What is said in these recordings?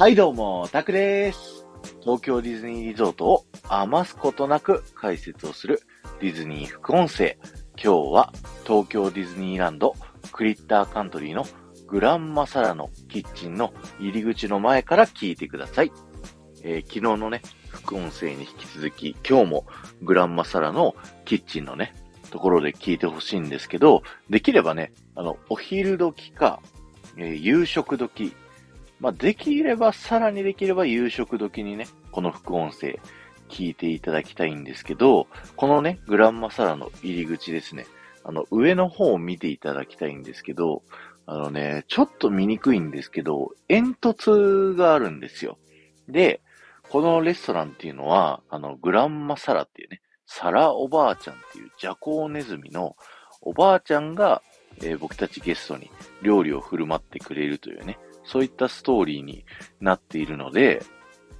はいどうも、タクです。東京ディズニーリゾートを余すことなく解説をするディズニー副音声。今日は東京ディズニーランドクリッターカントリーのグランマサラのキッチンの入り口の前から聞いてください。えー、昨日のね、副音声に引き続き、今日もグランマサラのキッチンのね、ところで聞いてほしいんですけど、できればね、あの、お昼時か、えー、夕食時まあ、できれば、さらにできれば夕食時にね、この副音声聞いていただきたいんですけど、このね、グランマサラの入り口ですね、あの、上の方を見ていただきたいんですけど、あのね、ちょっと見にくいんですけど、煙突があるんですよ。で、このレストランっていうのは、あの、グランマサラっていうね、サラおばあちゃんっていうジャコウネズミのおばあちゃんが、えー、僕たちゲストに料理を振る舞ってくれるというね、そういったストーリーになっているので、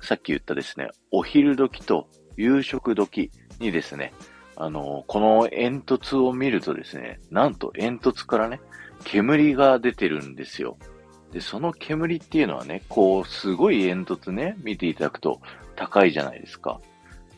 さっき言ったですね、お昼時と夕食時にですね、あの、この煙突を見るとですね、なんと煙突からね、煙が出てるんですよ。で、その煙っていうのはね、こう、すごい煙突ね、見ていただくと高いじゃないですか。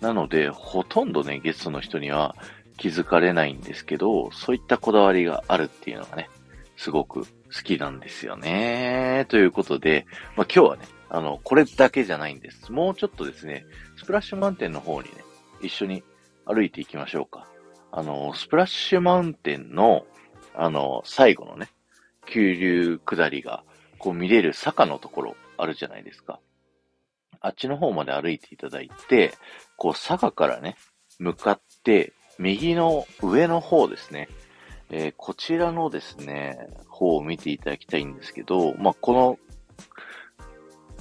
なので、ほとんどね、ゲストの人には気づかれないんですけど、そういったこだわりがあるっていうのがね、すごく好きなんですよね。ということで、まあ、今日はね、あの、これだけじゃないんです。もうちょっとですね、スプラッシュマウンテンの方にね、一緒に歩いていきましょうか。あの、スプラッシュマウンテンの、あの、最後のね、急流下りが、こう見れる坂のところあるじゃないですか。あっちの方まで歩いていただいて、こう坂からね、向かって、右の上の方ですね。えー、こちらのですね、方を見ていただきたいんですけど、まあ、この、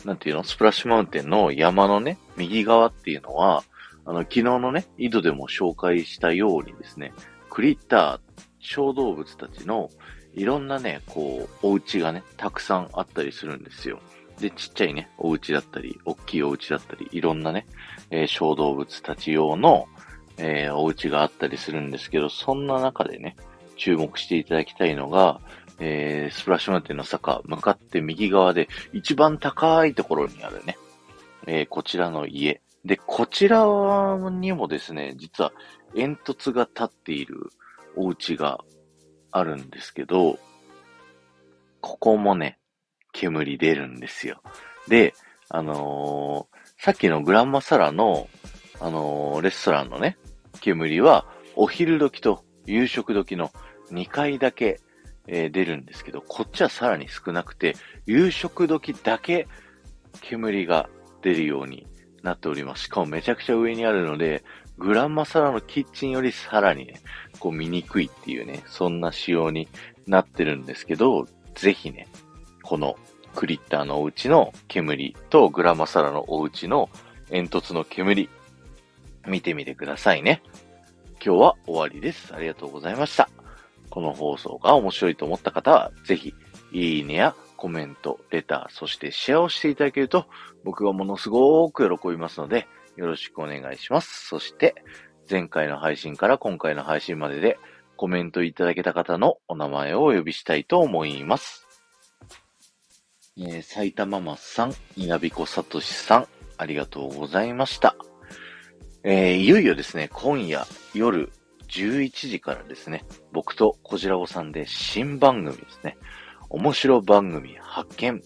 なんていうの、スプラッシュマウンテンの山のね、右側っていうのは、あの、昨日のね、井戸でも紹介したようにですね、クリッター、小動物たちのいろんなね、こう、お家がね、たくさんあったりするんですよ。で、ちっちゃいね、お家だったり、大きいお家だったり、いろんなね、えー、小動物たち用の、えー、お家があったりするんですけど、そんな中でね、注目していただきたいのが、えー、スプラッシュマウンテンの坂、向かって右側で一番高いところにあるね、えー、こちらの家。で、こちらにもですね、実は煙突が立っているお家があるんですけど、ここもね、煙出るんですよ。で、あのー、さっきのグランマサラの、あのー、レストランのね、煙は、お昼時と夕食時の2回だけ、えー、出るんですけど、こっちはさらに少なくて、夕食時だけ煙が出るようになっております。しかもめちゃくちゃ上にあるので、グランマサラのキッチンよりさらにね、こう見にくいっていうね、そんな仕様になってるんですけど、ぜひね、このクリッターのお家の煙とグラマサラのお家の煙突の煙、見てみてくださいね。今日は終わりです。ありがとうございました。この放送が面白いと思った方は、ぜひ、いいねやコメント、レター、そしてシェアをしていただけると、僕がものすごく喜びますので、よろしくお願いします。そして、前回の配信から今回の配信までで、コメントいただけた方のお名前をお呼びしたいと思います。えー、埼玉松さん、稲彦聡さん、ありがとうございました。えー、いよいよですね、今夜夜11時からですね、僕とこじらぼさんで新番組ですね。面白番組発見。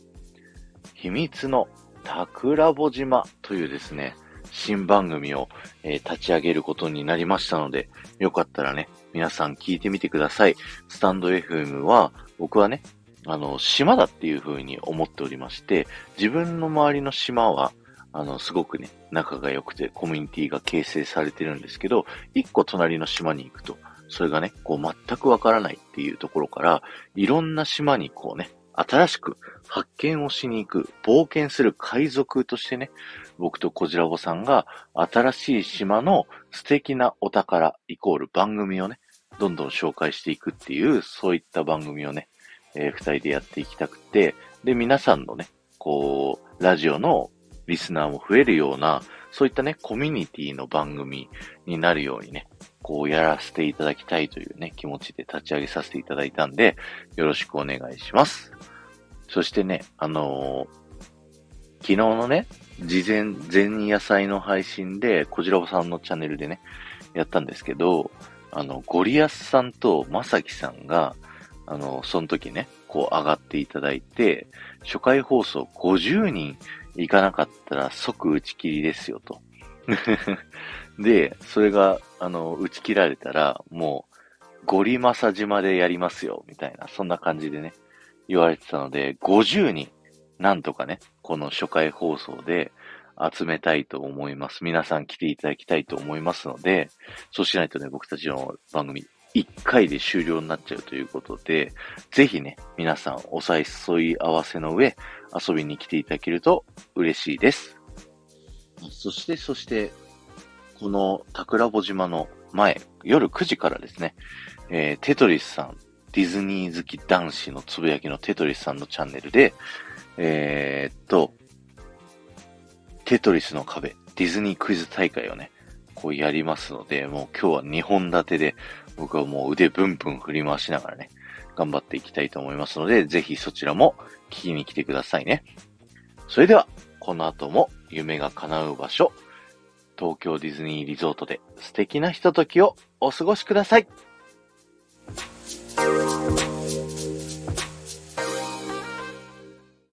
秘密の桜ぼ島というですね、新番組を、えー、立ち上げることになりましたので、よかったらね、皆さん聞いてみてください。スタンド FM は、僕はね、あの、島だっていう風に思っておりまして、自分の周りの島は、あの、すごくね、仲が良くてコミュニティが形成されてるんですけど、一個隣の島に行くと、それがね、こう全くわからないっていうところから、いろんな島にこうね、新しく発見をしに行く、冒険する海賊としてね、僕とこじらぼさんが新しい島の素敵なお宝イコール番組をね、どんどん紹介していくっていう、そういった番組をね、えー、二人でやっていきたくて、で、皆さんのね、こう、ラジオのリスナーも増えるような、そういったね、コミュニティの番組になるようにね、こうやらせていただきたいというね、気持ちで立ち上げさせていただいたんで、よろしくお願いします。そしてね、あのー、昨日のね、事前、前夜祭の配信で、こじらぼさんのチャンネルでね、やったんですけど、あの、ゴリアスさんとまさきさんが、あの、その時ね、こう上がっていただいて、初回放送50人いかなかったら即打ち切りですよと。で、それが、あの、打ち切られたら、もう、ゴリマサ島でやりますよ、みたいな、そんな感じでね、言われてたので、50人、なんとかね、この初回放送で集めたいと思います。皆さん来ていただきたいと思いますので、そうしないとね、僕たちの番組、1回で終了になっちゃうということで、ぜひね、皆さんお誘い合わせの上、遊びに来ていただけると嬉しいです。そして、そして、この桜穂島の前、夜9時からですね、えー、テトリスさん、ディズニー好き男子のつぶやきのテトリスさんのチャンネルで、えー、っと、テトリスの壁、ディズニークイズ大会をね、こうやりますので、もう今日は2本立てで、僕はもう腕ブンブン振り回しながらね、頑張っていきたいと思いますので、ぜひそちらも聞きに来てくださいね。それでは、この後も夢が叶う場所、東京ディズニーリゾートで素敵なひとときをお過ごしください。